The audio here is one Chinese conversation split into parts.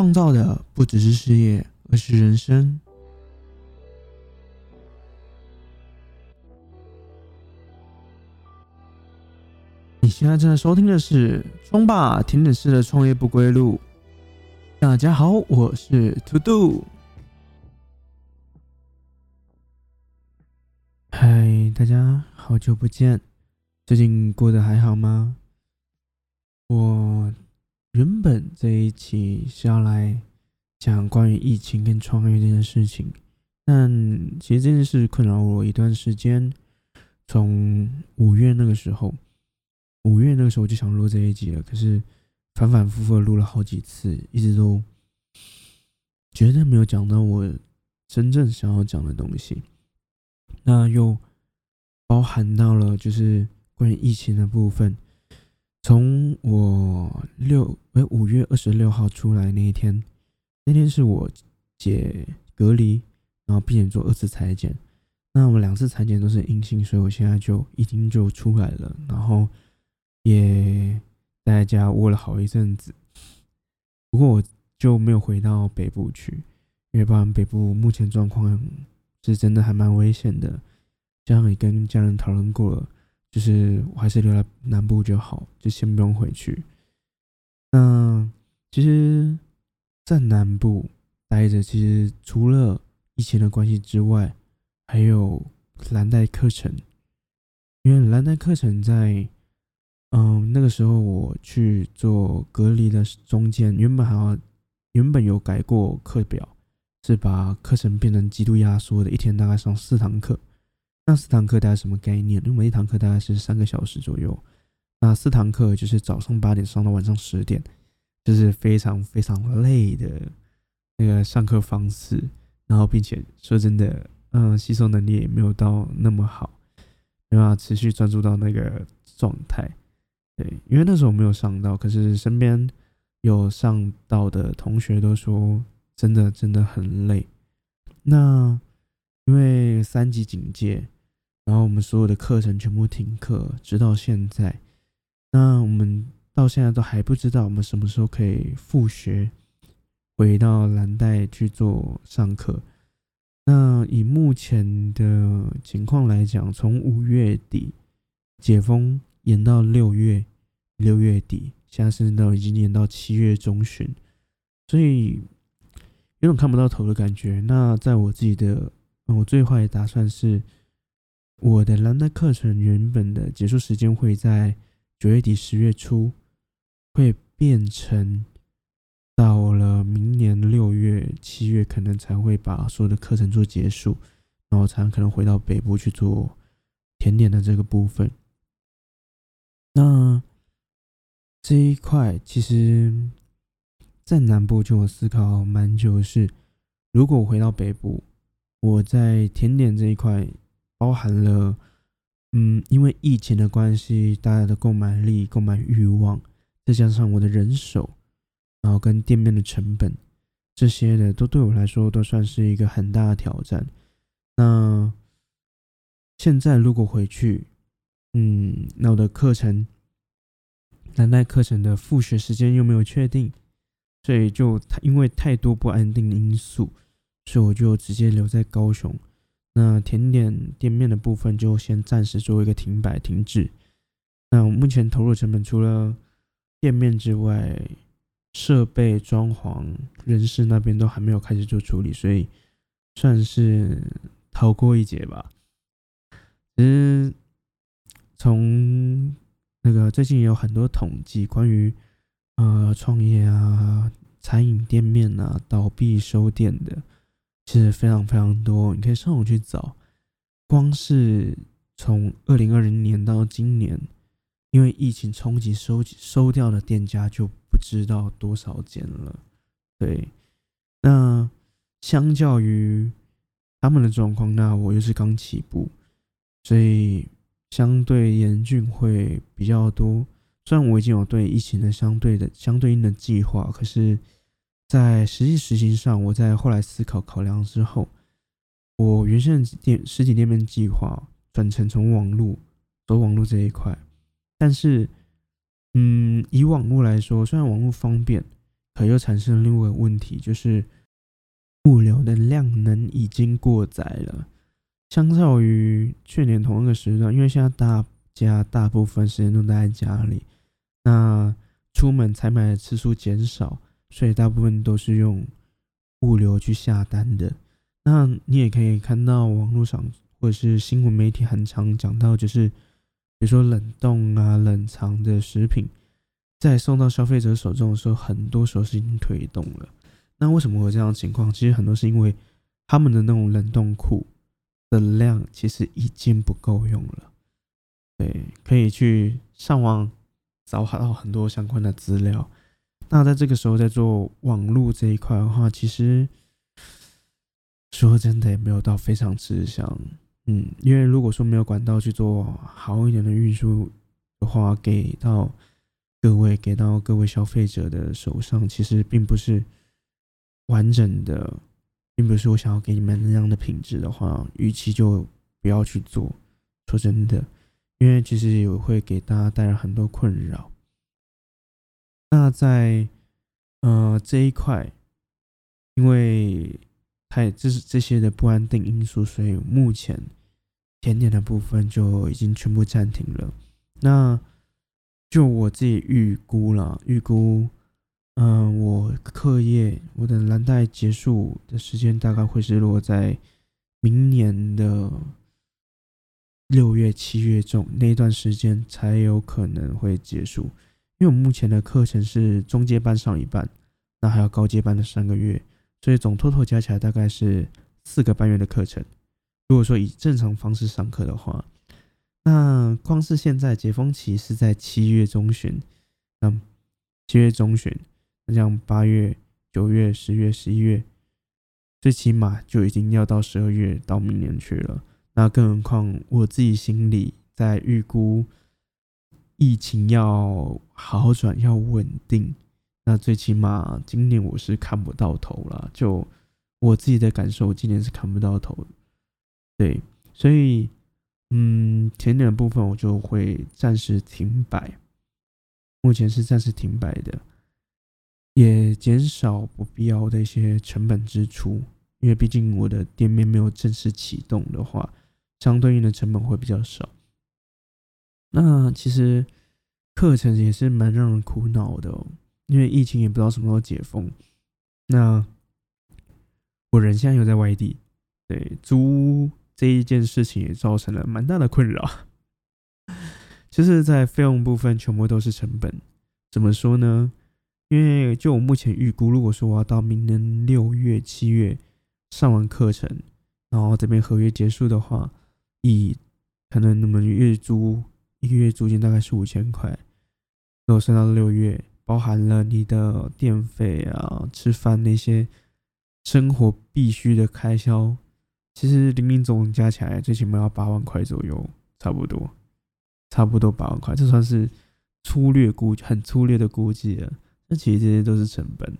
创造的不只是事业，而是人生。你现在正在收听的是《冲吧甜点式的创业不归路》。大家好，我是 To Do。嗨，大家好久不见，最近过得还好吗？我原本这一期是要来讲关于疫情跟创业这件事情，但其实这件事困扰我一段时间，从五月那个时候，五月那个时候就想录这一集了，可是反反复复录了好几次，一直都绝对没有讲到我真正想要讲的东西，那又包含到了就是关于疫情的部分。从我六哎五月二十六号出来那一天，那天是我解隔离，然后并且做二次裁剪。那我们两次裁剪都是阴性，所以我现在就已经就出来了，然后也在家窝了好一阵子。不过我就没有回到北部去，因为不然北部目前状况是真的还蛮危险的，这样也跟家人讨论过了。就是我还是留在南部就好，就先不用回去。那其实，在南部待着，其实除了疫情的关系之外，还有蓝带课程。因为蓝带课程在，嗯，那个时候我去做隔离的中间，原本还要原本有改过课表，是把课程变成极度压缩的，一天大概上四堂课。那四堂课大概什么概念？因为一堂课大概是三个小时左右，那四堂课就是早上八点上到晚上十点，就是非常非常累的那个上课方式。然后，并且说真的，嗯，吸收能力也没有到那么好，没办法持续专注到那个状态。对，因为那时候没有上到，可是身边有上到的同学都说，真的真的很累。那因为三级警戒。然后我们所有的课程全部停课，直到现在。那我们到现在都还不知道我们什么时候可以复学，回到蓝带去做上课。那以目前的情况来讲，从五月底解封延到六月，六月底，现在甚至都已经延到七月中旬，所以有种看不到头的感觉。那在我自己的，我最坏的打算是。我的蓝带课程原本的结束时间会在九月底十月初，会变成到了明年六月七月，可能才会把所有的课程做结束，然后才可能回到北部去做甜点的这个部分。那这一块其实，在南部就有思考蛮久，是如果我回到北部，我在甜点这一块。包含了，嗯，因为疫情的关系，大家的购买力、购买欲望，再加上我的人手，然后跟店面的成本，这些的都对我来说都算是一个很大的挑战。那现在如果回去，嗯，那我的课程，难带课程的复学时间又没有确定，所以就因为太多不安定因素，所以我就直接留在高雄。那甜点店面的部分就先暂时做一个停摆停滞。那我目前投入成本除了店面之外，设备、装潢、人事那边都还没有开始做处理，所以算是逃过一劫吧。其实从那个最近也有很多统计，关于呃创业啊、餐饮店面啊倒闭收店的。其实非常非常多，你可以上网去找。光是从二零二零年到今年，因为疫情冲击收收掉的店家就不知道多少间了。对，那相较于他们的状况，那我又是刚起步，所以相对严峻会比较多。虽然我已经有对疫情的相对的相对应的计划，可是。在实际实行上，我在后来思考考量之后，我原先店实体店面计划转成从网络走网络这一块。但是，嗯，以网络来说，虽然网络方便，可又产生了另外一个问题，就是物流的量能已经过载了。相较于去年同一个时段，因为现在大家大部分时间都待在家里，那出门采买的次数减少，所以大部分都是用物流去下单的。那你也可以看到网络上或者是新闻媒体很常讲到，就是比如说冷冻啊、冷藏的食品，在送到消费者手中的时候，很多时候是已经推动了。那为什么会这样的情况？其实很多是因为他们的那种冷冻库的量其实已经不够用了。对，可以去上网找到很多相关的资料。那在这个时候在做网络这一块的话，其实。说真的也没有到非常吃香，嗯，因为如果说没有管道去做好一点的运输的话，给到各位给到各位消费者的手上，其实并不是完整的，并不是我想要给你们那样的品质的话，预期就不要去做。说真的，因为其实也会给大家带来很多困扰。那在呃这一块，因为。太，这是这些的不安定因素，所以目前甜点的部分就已经全部暂停了。那就我自己预估了，预估，嗯，我课业我的蓝带结束的时间大概会是落在明年的六月、七月中那段时间才有可能会结束。因为我目前的课程是中阶班上一半，那还有高阶班的三个月。所以总 total 加起来大概是四个半月的课程。如果说以正常方式上课的话，那光是现在解封期是在七月中旬，那七月中旬，那像八月、九月、十月、十一月，最起码就已经要到十二月到明年去了。那更何况我自己心里在预估疫情要好转、要稳定。那最起码今年我是看不到头了，就我自己的感受，今年是看不到头。对，所以嗯，甜点部分我就会暂时停摆，目前是暂时停摆的，也减少不必要的一些成本支出，因为毕竟我的店面没有正式启动的话，相对应的成本会比较少。那其实课程也是蛮让人苦恼的哦。因为疫情也不知道什么时候解封，那我人现在又在外地，对租这一件事情也造成了蛮大的困扰。就是在费用部分，全部都是成本。怎么说呢？因为就我目前预估，如果说我要到明年六月、七月上完课程，然后这边合约结束的话，以可能你们月租一个月租金大概是五千块，如果算到六月。包含了你的电费啊、吃饭那些生活必须的开销，其实零零总总加起来，最起码要八万块左右，差不多，差不多八万块，这算是粗略估，很粗略的估计了。那其实这些都是成本。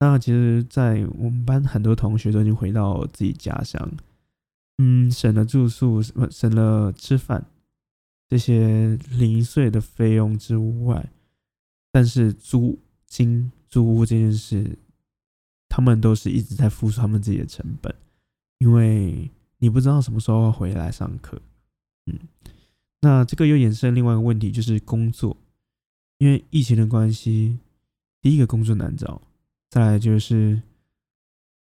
那其实，在我们班很多同学都已经回到自己家乡，嗯，省了住宿，省了吃饭这些零碎的费用之外。但是租金租屋这件事，他们都是一直在付出他们自己的成本，因为你不知道什么时候要回来上课，嗯，那这个又衍生另外一个问题，就是工作，因为疫情的关系，第一个工作难找，再来就是，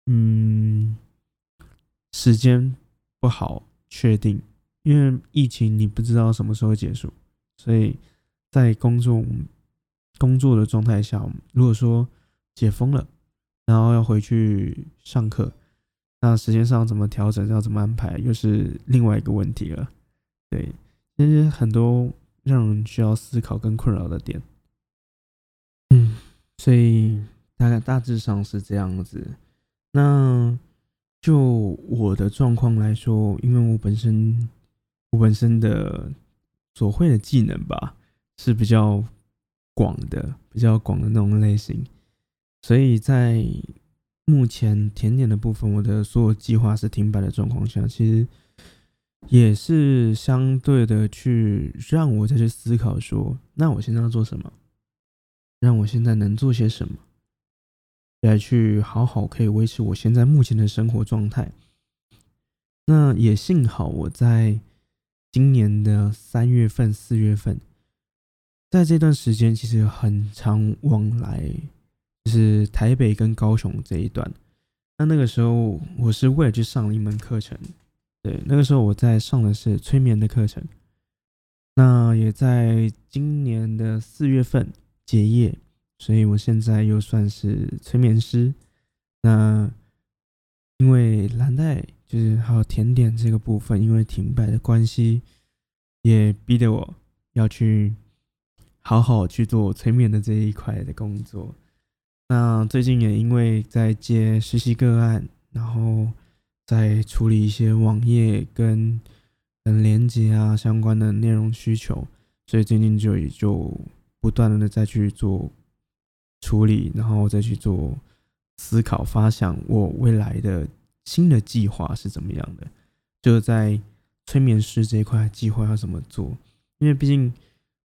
嗯，时间不好确定，因为疫情你不知道什么时候结束，所以在工作。工作的状态下，如果说解封了，然后要回去上课，那时间上怎么调整，要怎么安排，又是另外一个问题了。对，其实很多让人需要思考跟困扰的点。嗯，所以大概大致上是这样子。那就我的状况来说，因为我本身我本身的所会的技能吧，是比较。广的比较广的那种类型，所以在目前甜点的部分，我的所有计划是停摆的状况下，其实也是相对的去让我再去思考说，那我现在要做什么？让我现在能做些什么？来去好好可以维持我现在目前的生活状态。那也幸好我在今年的三月份、四月份，在这段时间其实很常往来，就是台北跟高雄这一段。那那个时候我是为了去上了一门课程，对，那个时候我在上的是催眠的课程。那也在今年的四月份结业，所以我现在又算是催眠师。那因为蓝带就是还有甜点这个部分，因为停摆的关系，也逼得我要去好好去做催眠的这一块的工作。那最近也因为在接实习个案，然后在处理一些网页跟。跟连接啊相关的内容需求，所以最近就也就不断的再去做处理，然后再去做思考、发想我未来的新的计划是怎么样的，就是在催眠师这一块计划要怎么做？因为毕竟，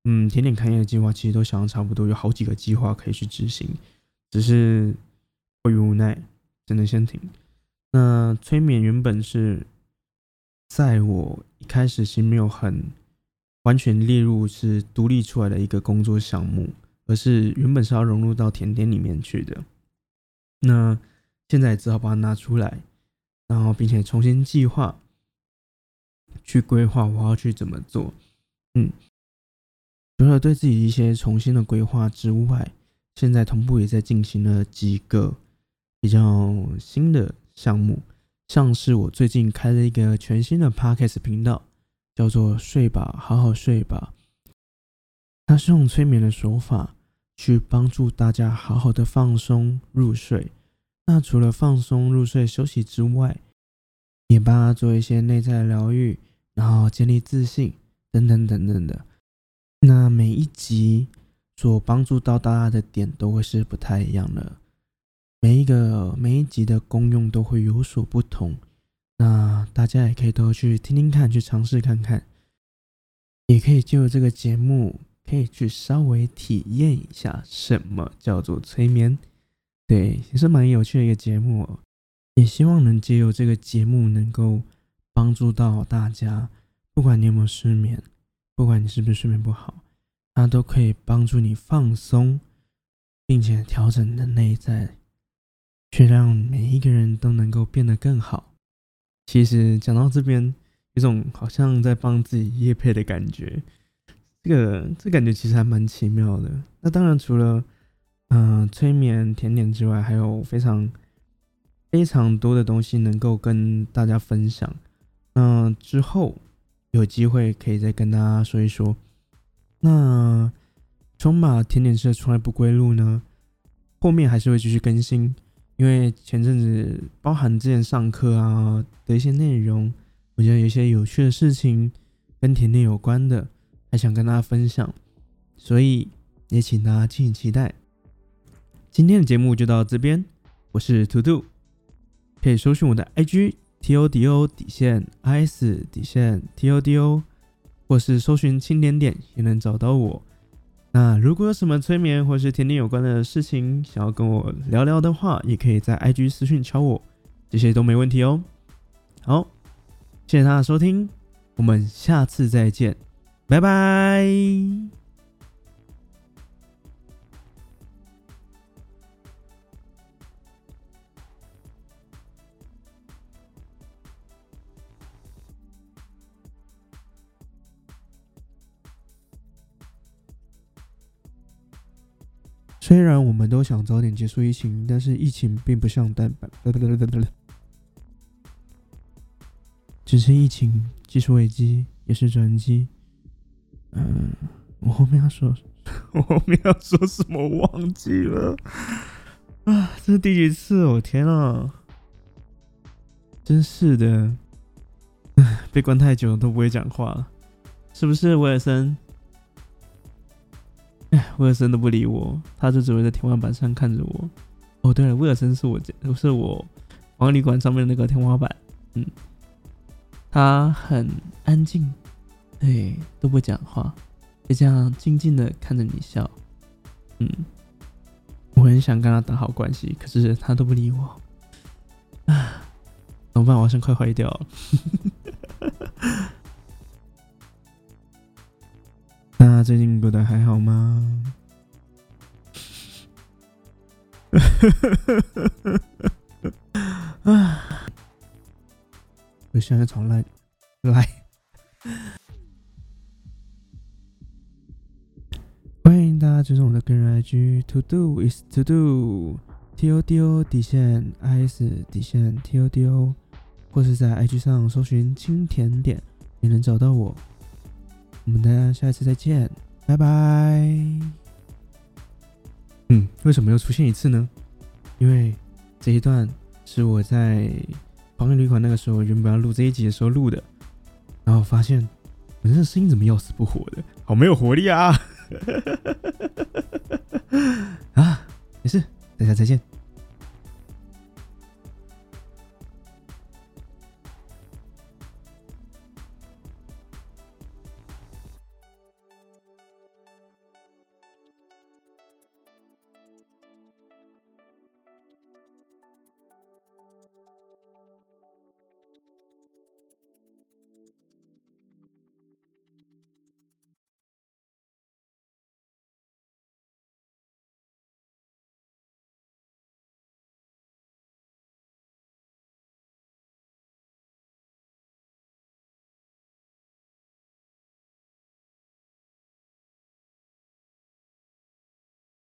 嗯，甜点开业的计划其实都想的差不多，有好几个计划可以去执行，只是迫于无奈，只能先停。那催眠原本是。在我一开始是没有很完全列入是独立出来的一个工作项目，而是原本是要融入到甜点里面去的。那现在只好把它拿出来，然后并且重新计划，去规划我要去怎么做。嗯，除了对自己一些重新的规划之外，现在同步也在进行了几个比较新的项目。像是我最近开了一个全新的 podcast 频道，叫做“睡吧，好好睡吧”。它是用催眠的手法去帮助大家好好的放松入睡。那除了放松入睡休息之外，也帮他做一些内在疗愈，然后建立自信等等等等的。那每一集所帮助到大家的点都会是不太一样的。每一个每一集的功用都会有所不同，那大家也可以都去听听看，去尝试看看，也可以就这个节目，可以去稍微体验一下什么叫做催眠，对，也是蛮有趣的一个节目，也希望能借由这个节目能够帮助到大家，不管你有没有失眠，不管你是不是睡眠不好，它都可以帮助你放松，并且调整你的内在。却让每一个人都能够变得更好。其实讲到这边，有种好像在帮自己夜配的感觉。这个这感觉其实还蛮奇妙的。那当然，除了嗯催眠甜点之外，还有非常非常多的东西能够跟大家分享。那之后有机会可以再跟大家说一说。那冲马甜点社从来不归路呢，后面还是会继续更新。因为前阵子包含之前上课啊的一些内容，我觉得有一些有趣的事情跟甜点有关的，还想跟大家分享，所以也请大家敬请期待。今天的节目就到这边，我是图图，可以搜寻我的 IG T O D O 底线 I S 底线 T O D O，或是搜寻轻点点也能找到我。那如果有什么催眠或是甜点有关的事情想要跟我聊聊的话，也可以在 IG 私讯敲我，这些都没问题哦。好，谢谢大家收听，我们下次再见，拜拜。虽然我们都想早点结束疫情，但是疫情并不像单板，只是疫情技术危机也是转机。嗯，我后面要说，我后面要说什么忘记了啊？这是第几次？我天啊！真是的，被关太久都不会讲话了，是不是威尔森？威尔森都不理我，他就只会在天花板上看着我。哦，对了，威尔森是我是我房旅馆上面那个天花板。嗯，他很安静，哎，都不讲话，就这样静静的看着你笑。嗯，我很想跟他打好关系，可是他都不理我。啊，怎么办？我好像快坏掉了。那最近过得还好吗？啊！我现在重来，来。欢迎大家追踪我的个人 IG To Do is To Do，T O D O 底线 I S 底线 T O D O，或是在 IG 上搜寻“青甜点”也能找到我。我们大家下一次再见，拜拜。嗯，为什么又出现一次呢？因为这一段是我在防疫旅馆那个时候原本要录这一集的时候录的，然后发现我这声音怎么要死不活的，好没有活力啊！啊，没事，大家再见。